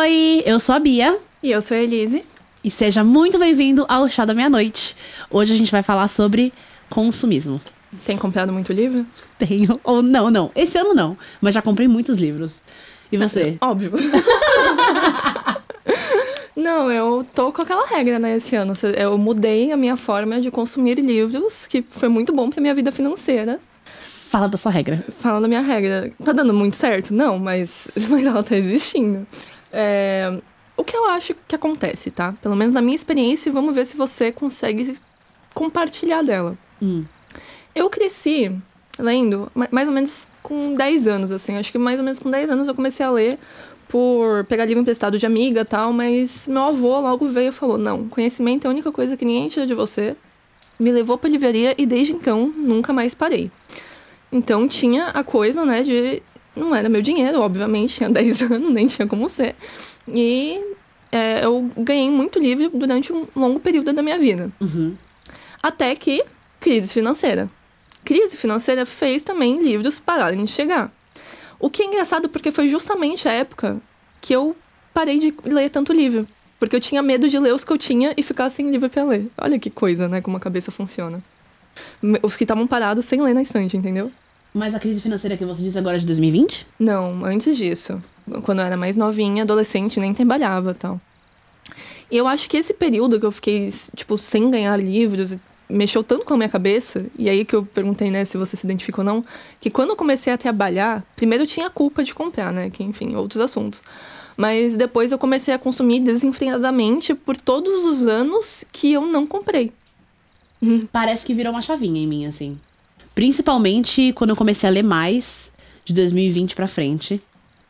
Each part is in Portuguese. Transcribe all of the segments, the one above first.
oi! Eu sou a Bia. E eu sou a Elise. E seja muito bem-vindo ao Chá da Meia-Noite. Hoje a gente vai falar sobre consumismo. Tem comprado muito livro? Tenho. Ou não, não. Esse ano não. Mas já comprei muitos livros. E você? Óbvio. Não, eu tô com aquela regra, né, esse ano. Eu mudei a minha forma de consumir livros, que foi muito bom pra minha vida financeira. Fala da sua regra. Fala da minha regra. Tá dando muito certo? Não, mas, mas ela tá existindo. É, o que eu acho que acontece, tá? Pelo menos na minha experiência, vamos ver se você consegue compartilhar dela. Hum. Eu cresci lendo mais ou menos com 10 anos, assim. Acho que mais ou menos com 10 anos eu comecei a ler por pegar livro emprestado de amiga tal, mas meu avô logo veio e falou: não, conhecimento é a única coisa que ninguém tira de você. Me levou pra livraria e desde então nunca mais parei. Então tinha a coisa, né, de. Não era meu dinheiro, obviamente, tinha 10 anos, nem tinha como ser. E é, eu ganhei muito livro durante um longo período da minha vida. Uhum. Até que crise financeira. Crise financeira fez também livros pararem de chegar. O que é engraçado porque foi justamente a época que eu parei de ler tanto livro. Porque eu tinha medo de ler os que eu tinha e ficar sem livro pra ler. Olha que coisa, né? Como a cabeça funciona. Os que estavam parados sem ler na estante, entendeu? Mas a crise financeira que você diz agora é de 2020? Não, antes disso. Quando eu era mais novinha, adolescente, nem trabalhava tal. E eu acho que esse período que eu fiquei, tipo, sem ganhar livros mexeu tanto com a minha cabeça, e aí que eu perguntei, né, se você se identifica ou não, que quando eu comecei a trabalhar, primeiro eu tinha culpa de comprar, né, que enfim, outros assuntos. Mas depois eu comecei a consumir desenfreadamente por todos os anos que eu não comprei. Parece que virou uma chavinha em mim, assim. Principalmente quando eu comecei a ler mais, de 2020 pra frente.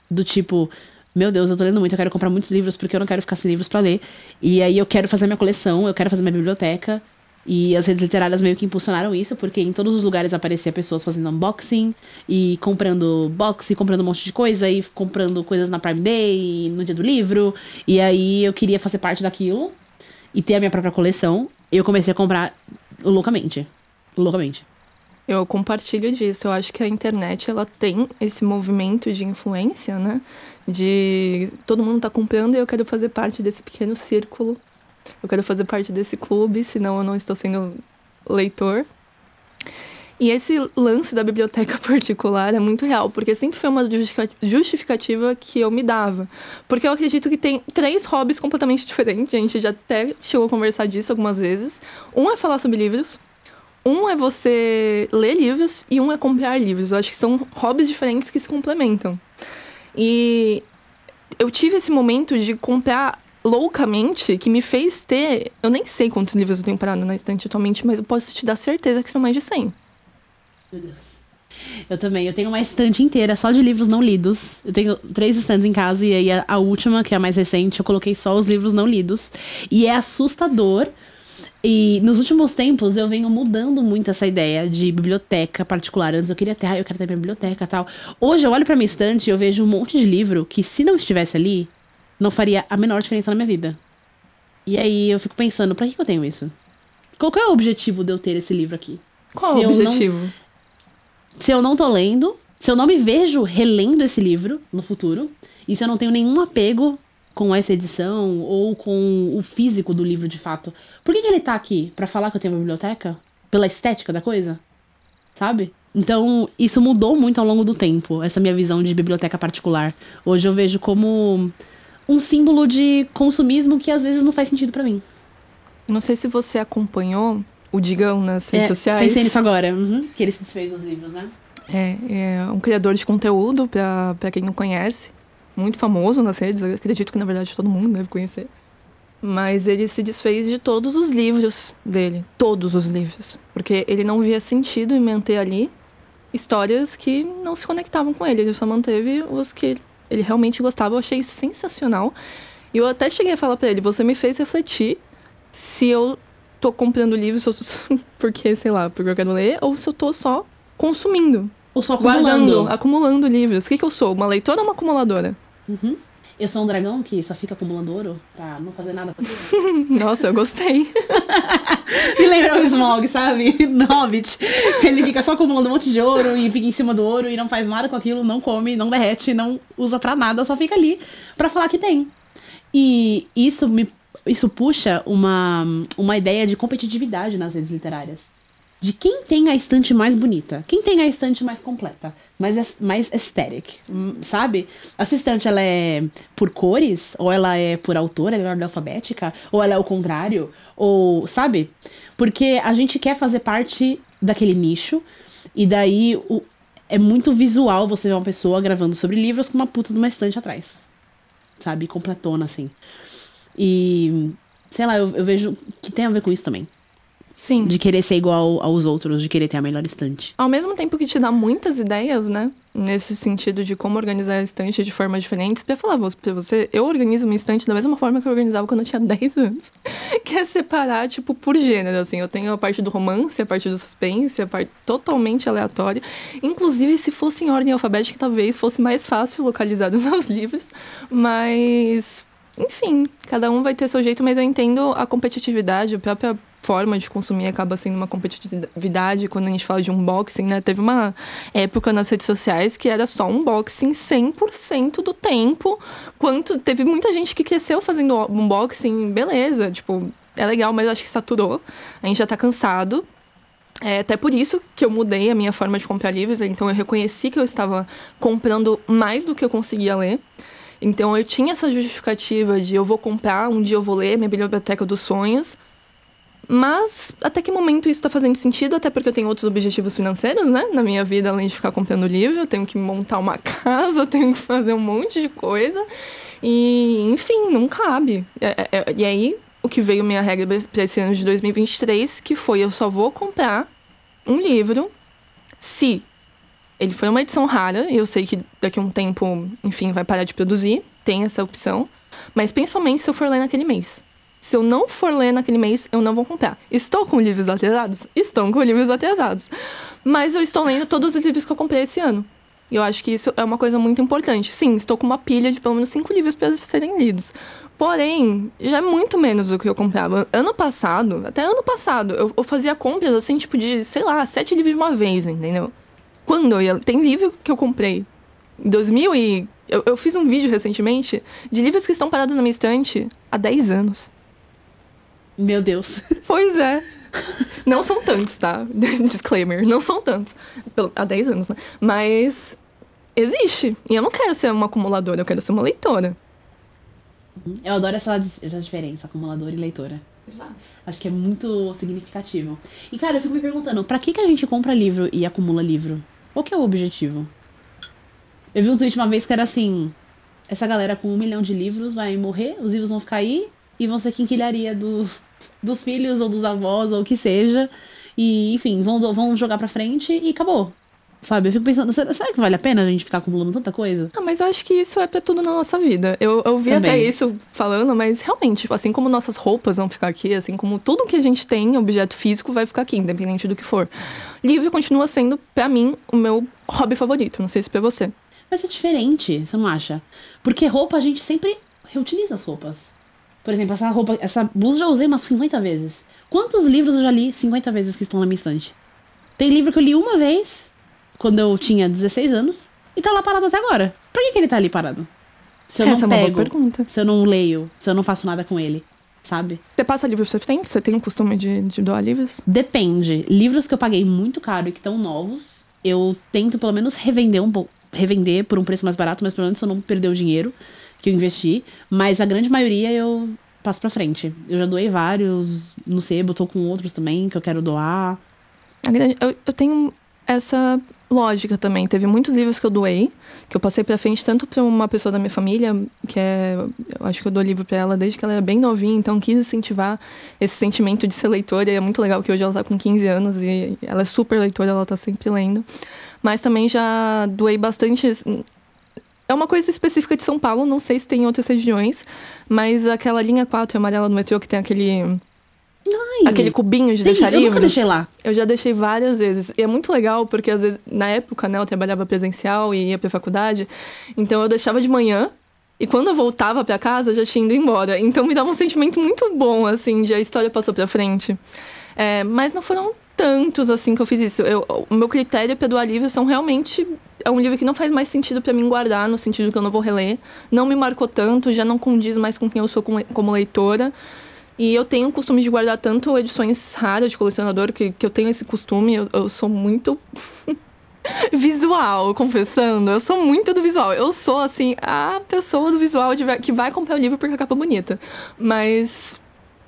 Do tipo, meu Deus, eu tô lendo muito, eu quero comprar muitos livros porque eu não quero ficar sem livros para ler. E aí eu quero fazer minha coleção, eu quero fazer minha biblioteca. E as redes literárias meio que impulsionaram isso, porque em todos os lugares aparecia pessoas fazendo unboxing e comprando box, e comprando um monte de coisa, e comprando coisas na Prime Day, no dia do livro. E aí eu queria fazer parte daquilo e ter a minha própria coleção. Eu comecei a comprar loucamente. Loucamente. Eu compartilho disso. Eu acho que a internet ela tem esse movimento de influência, né? De todo mundo tá comprando e eu quero fazer parte desse pequeno círculo eu quero fazer parte desse clube, senão eu não estou sendo leitor. E esse lance da biblioteca particular é muito real, porque sempre foi uma justificativa que eu me dava. Porque eu acredito que tem três hobbies completamente diferentes, a gente já até chegou a conversar disso algumas vezes. Um é falar sobre livros, um é você ler livros e um é comprar livros. Eu acho que são hobbies diferentes que se complementam. E eu tive esse momento de comprar loucamente que me fez ter. Eu nem sei quantos livros eu tenho parado na estante atualmente, mas eu posso te dar certeza que são mais de 100. Meu Deus. Eu também. Eu tenho uma estante inteira só de livros não lidos. Eu tenho três estantes em casa e aí a, a última, que é a mais recente, eu coloquei só os livros não lidos. E é assustador. E nos últimos tempos eu venho mudando muito essa ideia de biblioteca particular. Antes eu queria ter, ah, eu quero ter minha biblioteca tal. Hoje eu olho pra minha estante e eu vejo um monte de livro que, se não estivesse ali, não faria a menor diferença na minha vida. E aí eu fico pensando, pra que eu tenho isso? Qual é o objetivo de eu ter esse livro aqui? Qual se o objetivo? Não, se eu não tô lendo, se eu não me vejo relendo esse livro no futuro, e se eu não tenho nenhum apego com essa edição ou com o físico do livro de fato, por que, que ele tá aqui? para falar que eu tenho uma biblioteca? Pela estética da coisa? Sabe? Então, isso mudou muito ao longo do tempo, essa minha visão de biblioteca particular. Hoje eu vejo como um símbolo de consumismo que às vezes não faz sentido para mim. Não sei se você acompanhou o Digão nas redes é, sociais. Pensei nisso agora, uhum, que ele se desfez dos livros, né? É, é um criador de conteúdo, pra quem não conhece. Muito famoso nas redes, eu acredito que na verdade todo mundo deve conhecer. Mas ele se desfez de todos os livros dele. Todos os livros. Porque ele não via sentido em manter ali histórias que não se conectavam com ele. Ele só manteve os que ele realmente gostava, eu achei isso sensacional. E eu até cheguei a falar para ele: você me fez refletir se eu tô comprando livros porque, sei lá, porque eu quero ler, ou se eu tô só consumindo. Ou só acumulando. Guardando, acumulando livros. O que, que eu sou? Uma leitora ou uma acumuladora? Uhum. Eu sou um dragão que só fica acumulando ouro pra não fazer nada com Nossa, eu gostei. Me lembra o Smog, sabe? No Hobbit. Ele fica só acumulando um monte de ouro e fica em cima do ouro e não faz nada com aquilo, não come, não derrete, não usa pra nada, só fica ali pra falar que tem. E isso me isso puxa uma, uma ideia de competitividade nas redes literárias. De quem tem a estante mais bonita, quem tem a estante mais completa, mais, mais aesthetic, hum, sabe? A sua estante, ela é por cores, ou ela é por autor, ela é ordem alfabética, ou ela é o contrário, ou, sabe? Porque a gente quer fazer parte daquele nicho, e daí o, é muito visual você ver uma pessoa gravando sobre livros com uma puta de uma estante atrás. Sabe? Completona, assim. E, sei lá, eu, eu vejo que tem a ver com isso também. Sim. De querer ser igual aos outros, de querer ter a melhor estante. Ao mesmo tempo que te dá muitas ideias, né? Nesse sentido de como organizar a estante de formas diferentes. Pra falar pra você, eu organizo minha estante da mesma forma que eu organizava quando eu tinha 10 anos. que é separar, tipo, por gênero, assim. Eu tenho a parte do romance, a parte do suspense, a parte totalmente aleatória. Inclusive, se fosse em ordem alfabética, talvez fosse mais fácil localizar os meus livros. Mas enfim, cada um vai ter seu jeito, mas eu entendo a competitividade, a própria forma de consumir acaba sendo uma competitividade quando a gente fala de unboxing, né? Teve uma época nas redes sociais que era só unboxing 100% do tempo. Quanto teve muita gente que cresceu fazendo unboxing, beleza, tipo, é legal, mas eu acho que saturou. A gente já tá cansado. É até por isso que eu mudei a minha forma de comprar livros, então eu reconheci que eu estava comprando mais do que eu conseguia ler. Então eu tinha essa justificativa de eu vou comprar, um dia eu vou ler minha biblioteca dos sonhos. Mas até que momento isso está fazendo sentido? Até porque eu tenho outros objetivos financeiros, né? Na minha vida, além de ficar comprando livro, eu tenho que montar uma casa, eu tenho que fazer um monte de coisa. E, enfim, não cabe. É, é, é e aí, o que veio minha regra para esse ano de 2023, que foi eu só vou comprar um livro se ele foi uma edição rara, e eu sei que daqui a um tempo, enfim, vai parar de produzir, tem essa opção. Mas principalmente se eu for ler naquele mês. Se eu não for ler naquele mês, eu não vou comprar. Estou com livros atrasados? Estou com livros atrasados. Mas eu estou lendo todos os livros que eu comprei esse ano. E eu acho que isso é uma coisa muito importante. Sim, estou com uma pilha de pelo menos cinco livros para serem lidos. Porém, já é muito menos do que eu comprava. Ano passado, até ano passado, eu, eu fazia compras assim, tipo, de, sei lá, sete livros de uma vez, entendeu? Quando eu ia. Tem livro que eu comprei em 2000 e. Eu, eu fiz um vídeo recentemente de livros que estão parados na minha estante há 10 anos. Meu Deus. Pois é. Não são tantos, tá? Disclaimer, não são tantos. Há 10 anos, né? Mas existe. E eu não quero ser uma acumuladora, eu quero ser uma leitora. Eu adoro essa, essa diferença, acumuladora e leitora. Exato. Acho que é muito significativo. E, cara, eu fico me perguntando, pra que, que a gente compra livro e acumula livro? Qual que é o objetivo? Eu vi um tweet uma vez que era assim: essa galera com um milhão de livros vai morrer, os livros vão ficar aí e vão ser quinquilharia do, dos filhos ou dos avós ou o que seja. E, enfim, vão, vão jogar pra frente e acabou. Sabe? Eu fico pensando, será, que vale a pena a gente ficar acumulando tanta coisa? Ah, mas eu acho que isso é pra tudo na nossa vida. Eu, eu vi Também. até isso falando, mas realmente, assim como nossas roupas vão ficar aqui, assim como tudo que a gente tem, objeto físico, vai ficar aqui, independente do que for. Livro continua sendo, pra mim, o meu hobby favorito. Não sei se pra você. Mas é diferente, você não acha? Porque roupa a gente sempre reutiliza as roupas. Por exemplo, essa roupa, essa blusa já usei umas 50 vezes. Quantos livros eu já li 50 vezes que estão na minha estante? Tem livro que eu li uma vez quando eu tinha 16 anos e tá lá parado até agora. Pra que, que ele tá ali parado? Se eu Essa não pego, é uma boa pergunta. se eu não leio, se eu não faço nada com ele, sabe? Você passa livros pra frente? Você tem o costume de, de doar livros? Depende. Livros que eu paguei muito caro e que estão novos, eu tento pelo menos revender um pouco. Revender por um preço mais barato, mas pelo menos eu não perder o dinheiro que eu investi. Mas a grande maioria eu passo pra frente. Eu já doei vários no sebo, tô com outros também que eu quero doar. Eu, eu tenho essa lógica também. Teve muitos livros que eu doei, que eu passei pra frente tanto pra uma pessoa da minha família, que é. Eu acho que eu dou livro pra ela desde que ela era bem novinha, então quis incentivar esse sentimento de ser leitora. E é muito legal que hoje ela tá com 15 anos e ela é super leitora, ela tá sempre lendo. Mas também já doei bastante. É uma coisa específica de São Paulo, não sei se tem em outras regiões, mas aquela linha 4 amarela do metrô que tem aquele Ai, aquele cubinho de sim, deixar eu livros. Eu deixei lá. Eu já deixei várias vezes. E é muito legal, porque às vezes, na época, né, eu trabalhava presencial e ia pra faculdade. Então eu deixava de manhã. E quando eu voltava para casa, já tinha ido embora. Então me dava um sentimento muito bom, assim, de a história passou pra frente. É, mas não foram tantos, assim, que eu fiz isso. Eu, o meu critério para doar livros são realmente é um livro que não faz mais sentido para mim guardar, no sentido que eu não vou reler. Não me marcou tanto, já não condiz mais com quem eu sou como leitora. E eu tenho o costume de guardar tanto edições raras de colecionador, que, que eu tenho esse costume. Eu, eu sou muito visual, confessando. Eu sou muito do visual. Eu sou, assim, a pessoa do visual de, que vai comprar o livro porque a capa é bonita. Mas,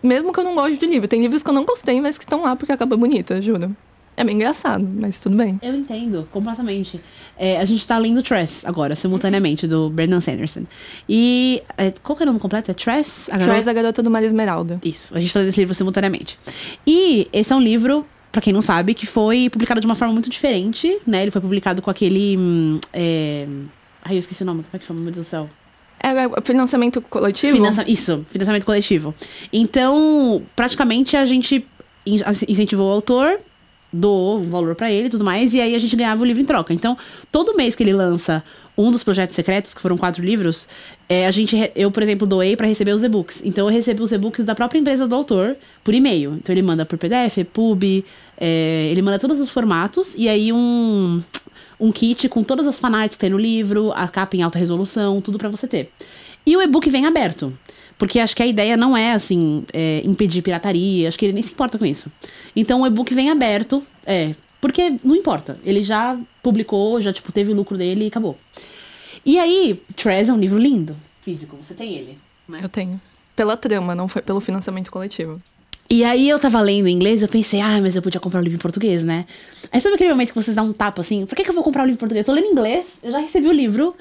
mesmo que eu não goste do livro, tem livros que eu não gostei, mas que estão lá porque a capa é bonita, juro. É bem engraçado, mas tudo bem. Eu entendo, completamente. É, a gente tá lendo Tress agora, simultaneamente, do Brandon Sanderson. E. É, qual que é o nome completo? É Tress? A. Tress, a garota do Mar Esmeralda. Isso, a gente tá lendo esse livro simultaneamente. E esse é um livro, para quem não sabe, que foi publicado de uma forma muito diferente, né? Ele foi publicado com aquele. Hum, é... Ai, eu esqueci o nome, como é que chama, meu Deus do céu? É, é financiamento coletivo? Finança... Isso, financiamento coletivo. Então, praticamente a gente incentivou o autor doou um valor para ele e tudo mais, e aí a gente ganhava o livro em troca. Então, todo mês que ele lança um dos projetos secretos, que foram quatro livros, é, a gente, eu, por exemplo, doei para receber os e-books. Então, eu recebo os e-books da própria empresa do autor por e-mail. Então, ele manda por PDF, pub, é, ele manda todos os formatos, e aí um, um kit com todas as fanarts que tem no livro, a capa em alta resolução, tudo para você ter. E o e-book vem aberto. Porque acho que a ideia não é, assim, é, impedir pirataria, acho que ele nem se importa com isso. Então o e-book vem aberto, é. Porque não importa. Ele já publicou, já, tipo, teve o lucro dele e acabou. E aí, Trez é um livro lindo, físico, você tem ele. Né? Eu tenho. Pela trama, não foi pelo financiamento coletivo. E aí eu tava lendo em inglês, eu pensei, ah, mas eu podia comprar um livro em português, né? Aí sabe aquele momento que vocês dão um tapa assim, por que, que eu vou comprar um livro em português? Eu tô lendo em inglês, eu já recebi o livro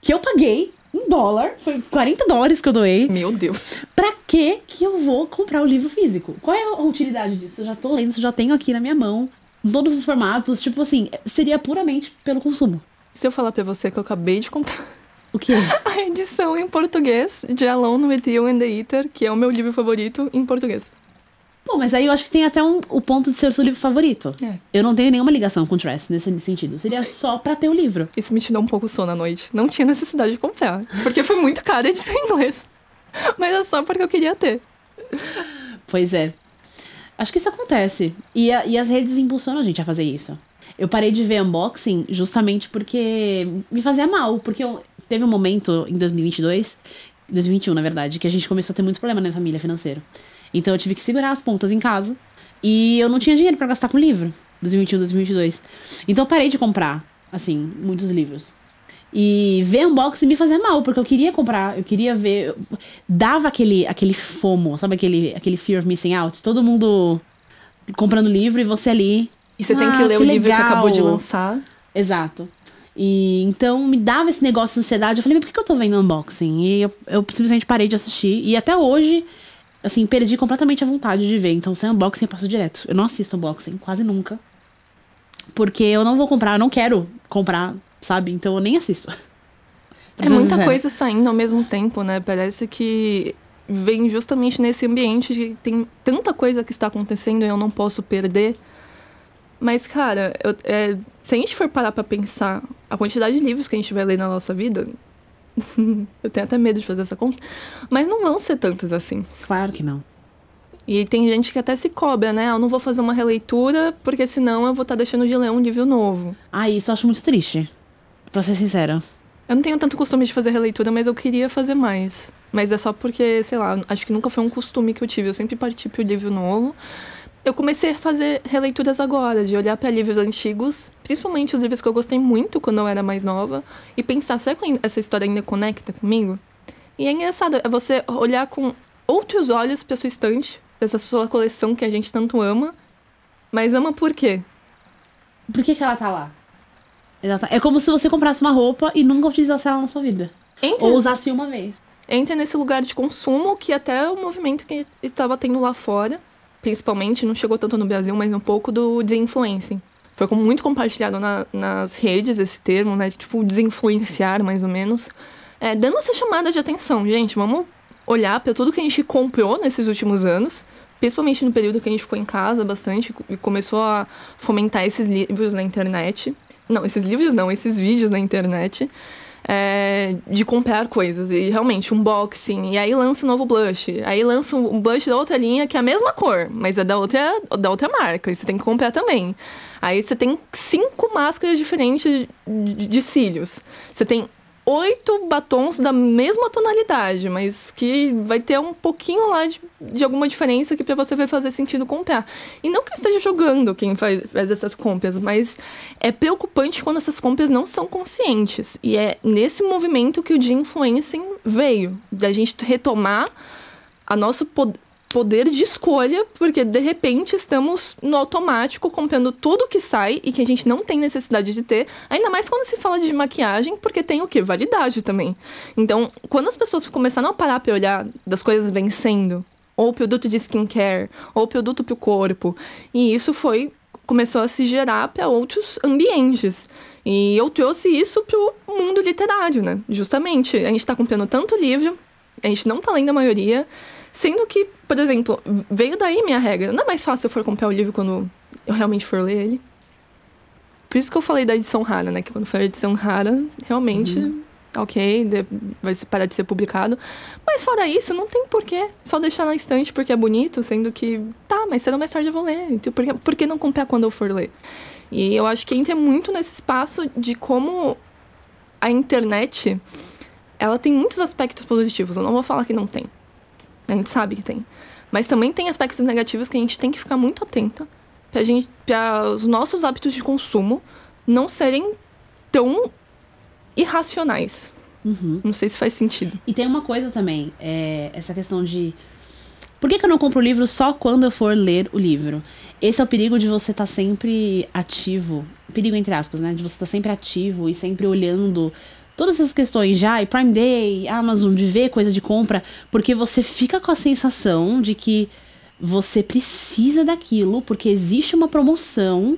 que eu paguei um dólar, foi 40 dólares que eu doei. Meu Deus. Pra que que eu vou comprar o livro físico? Qual é a utilidade disso? Eu já tô lendo, já tenho aqui na minha mão, todos os formatos, tipo assim, seria puramente pelo consumo. Se eu falar pra você que eu acabei de comprar o quê? A edição em português de Alone with You and the Eater, que é o meu livro favorito em português. Bom, mas aí eu acho que tem até um, o ponto de ser o seu livro favorito. É. Eu não tenho nenhuma ligação com Tress nesse sentido. Seria só pra ter o livro. Isso me tirou um pouco sono à noite. Não tinha necessidade de comprar. Porque foi muito caro a edição em inglês. Mas é só porque eu queria ter. Pois é. Acho que isso acontece. E, a, e as redes impulsionam a gente a fazer isso. Eu parei de ver unboxing justamente porque me fazia mal. Porque eu, teve um momento em 2022, 2021 na verdade, que a gente começou a ter muito problema na família financeiro. Então eu tive que segurar as pontas em casa. E eu não tinha dinheiro para gastar com livro. 2021, 2022. Então eu parei de comprar, assim, muitos livros. E ver unboxing me fazia mal, porque eu queria comprar, eu queria ver. Dava aquele, aquele FOMO, sabe aquele, aquele fear of missing out? Todo mundo comprando livro e você ali. E você ah, tem que ler que o legal. livro que acabou de lançar. Exato. E então me dava esse negócio de ansiedade. Eu falei, mas por que eu tô vendo unboxing? E eu, eu simplesmente parei de assistir. E até hoje assim, perdi completamente a vontade de ver. Então, sem unboxing eu passo direto. Eu não assisto unboxing, quase nunca. Porque eu não vou comprar, eu não quero comprar, sabe? Então eu nem assisto. É muita coisa saindo ao mesmo tempo, né? Parece que vem justamente nesse ambiente de tem tanta coisa que está acontecendo e eu não posso perder. Mas, cara, eu, é, se a gente for parar pra pensar a quantidade de livros que a gente vai ler na nossa vida, eu tenho até medo de fazer essa conta. Mas não vão ser tantos assim. Claro que não. E tem gente que até se cobra, né? Eu não vou fazer uma releitura, porque senão eu vou estar tá deixando de ler um livro novo. Ah, isso eu acho muito triste. Pra ser sincera. Eu não tenho tanto costume de fazer releitura, mas eu queria fazer mais. Mas é só porque, sei lá, acho que nunca foi um costume que eu tive. Eu sempre parti pro livro novo eu comecei a fazer releituras agora, de olhar para livros antigos, principalmente os livros que eu gostei muito quando eu era mais nova, e pensar, será que essa história ainda conecta comigo? E é engraçado, é você olhar com outros olhos para sua estante, pra essa sua coleção que a gente tanto ama, mas ama por quê? Por que, que ela tá lá? É como se você comprasse uma roupa e nunca utilizasse ela na sua vida. Entra, Ou usasse uma vez. Entra nesse lugar de consumo que até o movimento que estava tendo lá fora principalmente, não chegou tanto no Brasil, mas um pouco do desinfluencing. Foi muito compartilhado na, nas redes esse termo, né? Tipo, desinfluenciar, mais ou menos. É, dando essa chamada de atenção, gente, vamos olhar para tudo que a gente comprou nesses últimos anos, principalmente no período que a gente ficou em casa bastante e começou a fomentar esses livros na internet. Não, esses livros não, esses vídeos na internet. É, de comprar coisas. E realmente, unboxing. E aí lança um novo blush. Aí lança um blush da outra linha que é a mesma cor, mas é da outra, da outra marca. E você tem que comprar também. Aí você tem cinco máscaras diferentes de, de cílios. Você tem oito batons da mesma tonalidade, mas que vai ter um pouquinho lá de, de alguma diferença que para você vai fazer sentido comprar. E não que eu esteja jogando quem faz, faz essas compras, mas é preocupante quando essas compras não são conscientes. E é nesse movimento que o de influencing veio, da gente retomar a nosso poder de escolha, porque de repente estamos no automático comprando tudo que sai e que a gente não tem necessidade de ter, ainda mais quando se fala de maquiagem, porque tem o que? Validade também. Então, quando as pessoas começaram a parar para olhar das coisas vencendo, ou produto de skincare, ou produto para o corpo, e isso foi começou a se gerar para outros ambientes. E eu trouxe isso para o mundo literário, né? Justamente, a gente está comprando tanto livro, a gente não está lendo a maioria, Sendo que, por exemplo, veio daí minha regra. Não é mais fácil eu for comprar o livro quando eu realmente for ler ele. Por isso que eu falei da edição rara, né? Que quando for a edição rara, realmente, uhum. ok, vai parar de ser publicado. Mas fora isso, não tem porquê só deixar na estante porque é bonito, sendo que, tá, mas ou mais tarde eu vou ler. Então, por que, por que não comprar quando eu for ler? E eu acho que entra muito nesse espaço de como a internet, ela tem muitos aspectos positivos. Eu não vou falar que não tem. A gente sabe que tem. Mas também tem aspectos negativos que a gente tem que ficar muito atento pra gente, para os nossos hábitos de consumo não serem tão irracionais. Uhum. Não sei se faz sentido. E tem uma coisa também, é essa questão de por que, que eu não compro o livro só quando eu for ler o livro? Esse é o perigo de você estar tá sempre ativo. Perigo entre aspas, né? De você estar tá sempre ativo e sempre olhando todas essas questões já, e Prime Day, Amazon, de ver coisa de compra, porque você fica com a sensação de que você precisa daquilo, porque existe uma promoção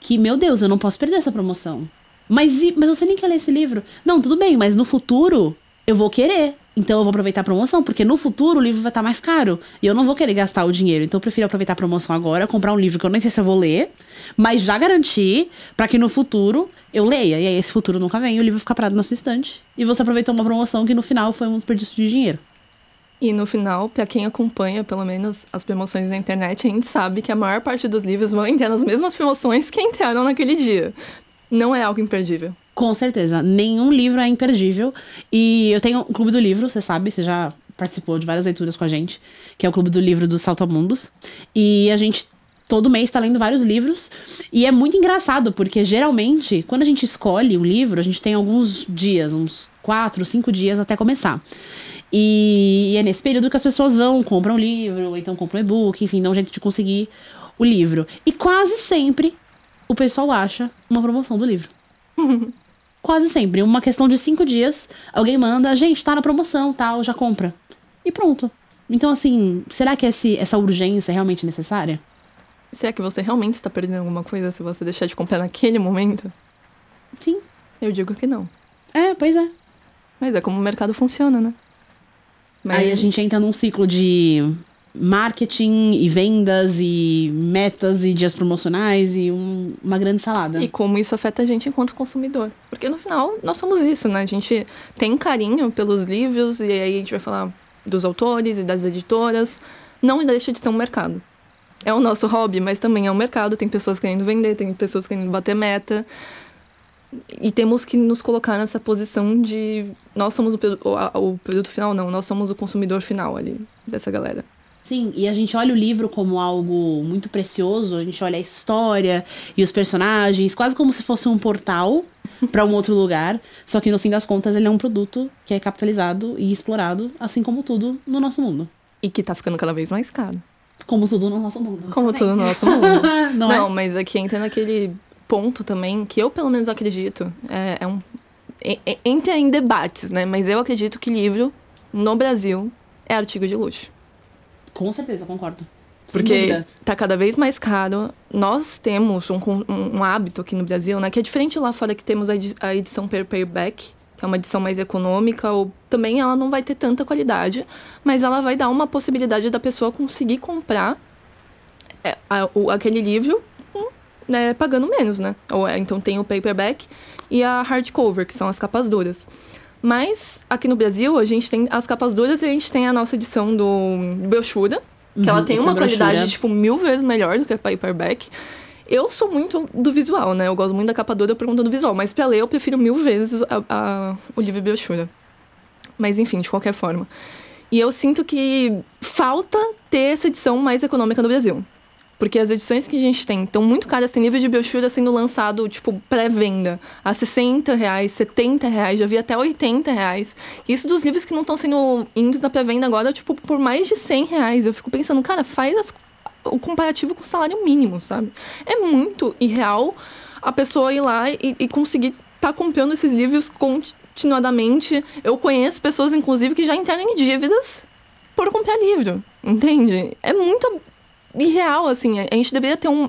que, meu Deus, eu não posso perder essa promoção. Mas, mas você nem quer ler esse livro. Não, tudo bem, mas no futuro eu vou querer. Então eu vou aproveitar a promoção, porque no futuro o livro vai estar mais caro. E eu não vou querer gastar o dinheiro. Então eu prefiro aproveitar a promoção agora, comprar um livro que eu nem sei se eu vou ler, mas já garantir para que no futuro eu leia. E aí esse futuro nunca vem, o livro fica parado na sua estante. E você aproveitou uma promoção que no final foi um desperdício de dinheiro. E no final, para quem acompanha pelo menos as promoções na internet, a gente sabe que a maior parte dos livros vão entrar nas mesmas promoções que entraram naquele dia. Não é algo imperdível. Com certeza. Nenhum livro é imperdível. E eu tenho um clube do livro, você sabe, você já participou de várias leituras com a gente, que é o clube do livro dos Saltamundos. E a gente todo mês está lendo vários livros. E é muito engraçado, porque geralmente, quando a gente escolhe um livro, a gente tem alguns dias, uns quatro, cinco dias até começar. E é nesse período que as pessoas vão, compram livro, ou então compram e-book, enfim, dão jeito de conseguir o livro. E quase sempre o pessoal acha uma promoção do livro. Quase sempre. Uma questão de cinco dias, alguém manda, gente, tá na promoção, tal, já compra. E pronto. Então, assim, será que esse, essa urgência é realmente necessária? Será que você realmente está perdendo alguma coisa se você deixar de comprar naquele momento? Sim. Eu digo que não. É, pois é. Mas é como o mercado funciona, né? Mas... Aí a gente entra num ciclo de marketing e vendas e metas e dias promocionais e um, uma grande salada. E como isso afeta a gente enquanto consumidor. Porque no final nós somos isso, né? A gente tem carinho pelos livros e aí a gente vai falar dos autores e das editoras. Não deixa de ser um mercado. É o nosso hobby, mas também é um mercado. Tem pessoas querendo vender, tem pessoas querendo bater meta. E temos que nos colocar nessa posição de nós somos o, o, o produto final, não, nós somos o consumidor final ali dessa galera. Sim, e a gente olha o livro como algo muito precioso, a gente olha a história e os personagens, quase como se fosse um portal para um outro lugar. Só que no fim das contas ele é um produto que é capitalizado e explorado, assim como tudo no nosso mundo. E que tá ficando cada vez mais caro. Como tudo no nosso mundo. Como também. tudo no nosso mundo. Não, Não é? mas aqui entra naquele ponto também que eu pelo menos acredito. É, é um. entra em debates, né? Mas eu acredito que livro no Brasil é artigo de luxo. Com certeza, concordo. Porque tá cada vez mais caro. Nós temos um, um, um, hábito aqui no Brasil, né? Que é diferente lá fora que temos a edição per paperback, que é uma edição mais econômica, ou também ela não vai ter tanta qualidade, mas ela vai dar uma possibilidade da pessoa conseguir comprar é, aquele livro né, pagando menos, né? Ou é, então tem o paperback, e a hardcover, que são as capas duras. Mas aqui no Brasil, a gente tem as capas duras e a gente tem a nossa edição do Belchura, que uhum, ela tem uma qualidade, tipo, mil vezes melhor do que a paperback. Eu sou muito do visual, né? Eu gosto muito da capa dura por conta do visual, mas pra ler eu prefiro mil vezes a, a, o livro Belchura. Mas enfim, de qualquer forma. E eu sinto que falta ter essa edição mais econômica no Brasil. Porque as edições que a gente tem estão muito caras. Tem livro de brochura sendo lançado, tipo, pré-venda. A 60 reais, 70 reais, já vi até 80 reais. Isso dos livros que não estão sendo indo na pré-venda agora, tipo, por mais de 100 reais. Eu fico pensando, cara, faz as, o comparativo com o salário mínimo, sabe? É muito irreal a pessoa ir lá e, e conseguir estar tá comprando esses livros continuadamente. Eu conheço pessoas, inclusive, que já entraram em dívidas por comprar livro, entende? É muito irreal, assim. A gente deveria ter um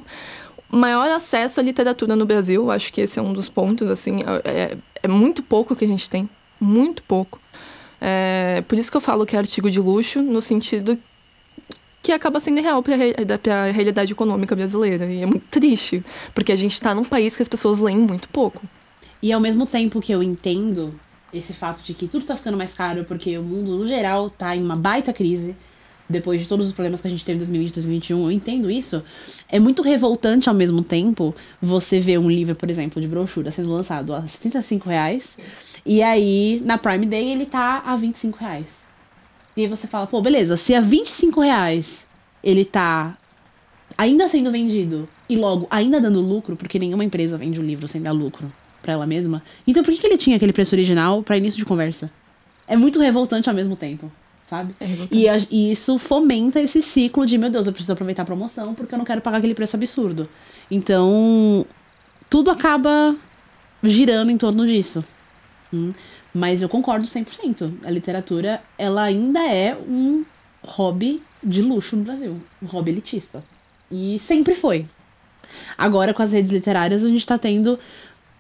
maior acesso à literatura no Brasil. Acho que esse é um dos pontos, assim. É, é, é muito pouco que a gente tem. Muito pouco. É, por isso que eu falo que é artigo de luxo, no sentido que acaba sendo real para a realidade econômica brasileira. E é muito triste, porque a gente está num país que as pessoas leem muito pouco. E ao mesmo tempo que eu entendo esse fato de que tudo está ficando mais caro, porque o mundo, no geral, está em uma baita crise, depois de todos os problemas que a gente teve em 2020 e 2021, eu entendo isso. É muito revoltante ao mesmo tempo você ver um livro, por exemplo, de brochura sendo lançado a 75 reais. E aí, na Prime Day, ele tá a 25 reais. E aí você fala, pô, beleza, se a 25 reais ele tá ainda sendo vendido e logo ainda dando lucro, porque nenhuma empresa vende um livro sem dar lucro para ela mesma, então por que, que ele tinha aquele preço original para início de conversa? É muito revoltante ao mesmo tempo sabe? É e, a, e, isso fomenta esse ciclo de, meu Deus, eu preciso aproveitar a promoção porque eu não quero pagar aquele preço absurdo. Então, tudo acaba girando em torno disso. Hum? Mas eu concordo 100%. A literatura, ela ainda é um hobby de luxo no Brasil. Um hobby elitista. E sempre foi. Agora, com as redes literárias, a gente está tendo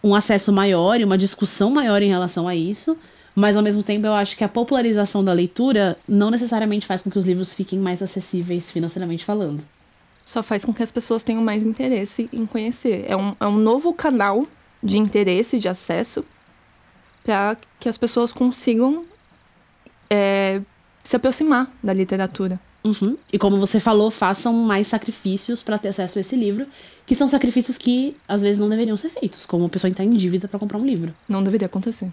um acesso maior e uma discussão maior em relação a isso. Mas ao mesmo tempo eu acho que a popularização da leitura não necessariamente faz com que os livros fiquem mais acessíveis financeiramente falando. Só faz com que as pessoas tenham mais interesse em conhecer. É um, é um novo canal de interesse, de acesso, para que as pessoas consigam é, se aproximar da literatura. Uhum. E como você falou, façam mais sacrifícios para ter acesso a esse livro, que são sacrifícios que às vezes não deveriam ser feitos, como a pessoa entrar em dívida para comprar um livro. Não deveria acontecer.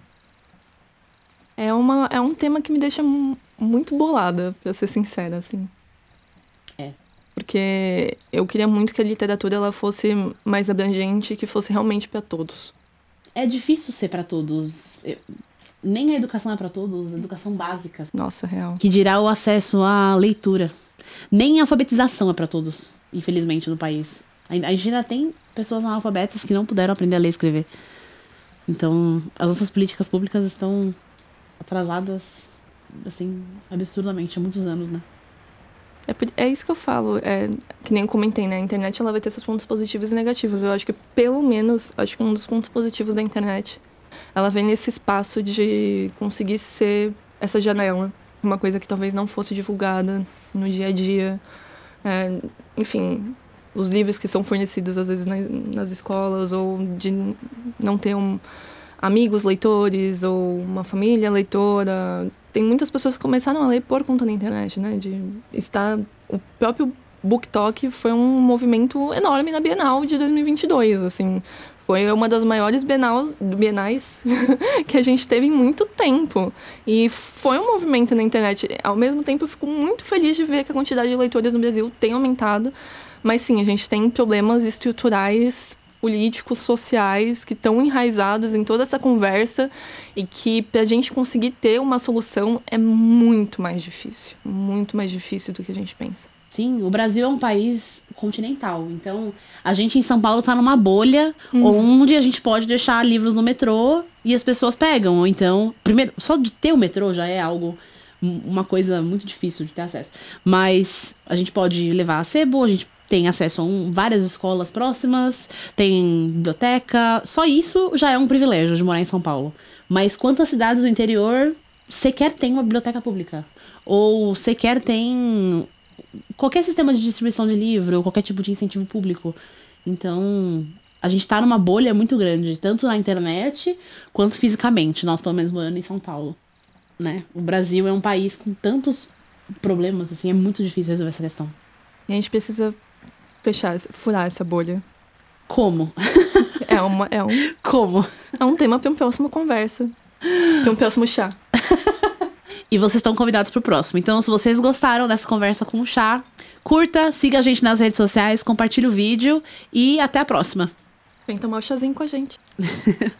É, uma, é um tema que me deixa muito bolada, pra ser sincera, assim. É. Porque eu queria muito que a literatura ela fosse mais abrangente, que fosse realmente para todos. É difícil ser para todos. Eu, nem a educação é para todos, a educação básica. Nossa, real. Que dirá o acesso à leitura. Nem a alfabetização é para todos, infelizmente, no país. A gente ainda tem pessoas analfabetas que não puderam aprender a ler e escrever. Então, as nossas políticas públicas estão atrasadas, assim, absurdamente, há muitos anos, né? É, é isso que eu falo, é, que nem eu comentei, né? A internet ela vai ter seus pontos positivos e negativos. Eu acho que, pelo menos, acho que um dos pontos positivos da internet, ela vem nesse espaço de conseguir ser essa janela. Uma coisa que talvez não fosse divulgada no dia a dia. É, enfim, os livros que são fornecidos, às vezes, nas, nas escolas, ou de não ter um amigos leitores ou uma família leitora. Tem muitas pessoas que começaram a ler por conta da internet, né? De estar o próprio BookTok foi um movimento enorme na Bienal de 2022, assim. Foi uma das maiores bienais, bienais que a gente teve em muito tempo. E foi um movimento na internet. Ao mesmo tempo, eu fico muito feliz de ver que a quantidade de leitores no Brasil tem aumentado. Mas sim, a gente tem problemas estruturais políticos, sociais que estão enraizados em toda essa conversa e que para a gente conseguir ter uma solução é muito mais difícil, muito mais difícil do que a gente pensa. Sim, o Brasil é um país continental, então a gente em São Paulo está numa bolha uhum. onde a gente pode deixar livros no metrô e as pessoas pegam, ou então, primeiro, só de ter o metrô já é algo uma coisa muito difícil de ter acesso. Mas a gente pode levar a sebo, a gente tem acesso a um, várias escolas próximas, tem biblioteca. Só isso já é um privilégio de morar em São Paulo. Mas quantas cidades do interior sequer tem uma biblioteca pública? Ou sequer tem qualquer sistema de distribuição de livro, qualquer tipo de incentivo público? Então, A gente tá numa bolha muito grande, tanto na internet quanto fisicamente, nós, pelo menos, morando em São Paulo. Né? O Brasil é um país com tantos problemas, assim, é muito difícil resolver essa questão. E a gente precisa fechar, furar essa bolha. Como? É, uma, é, um, Como? é um tema para uma próxima conversa. Para um próximo chá. E vocês estão convidados pro próximo. Então, se vocês gostaram dessa conversa com o chá, curta, siga a gente nas redes sociais, compartilhe o vídeo e até a próxima. Vem tomar o chazinho com a gente.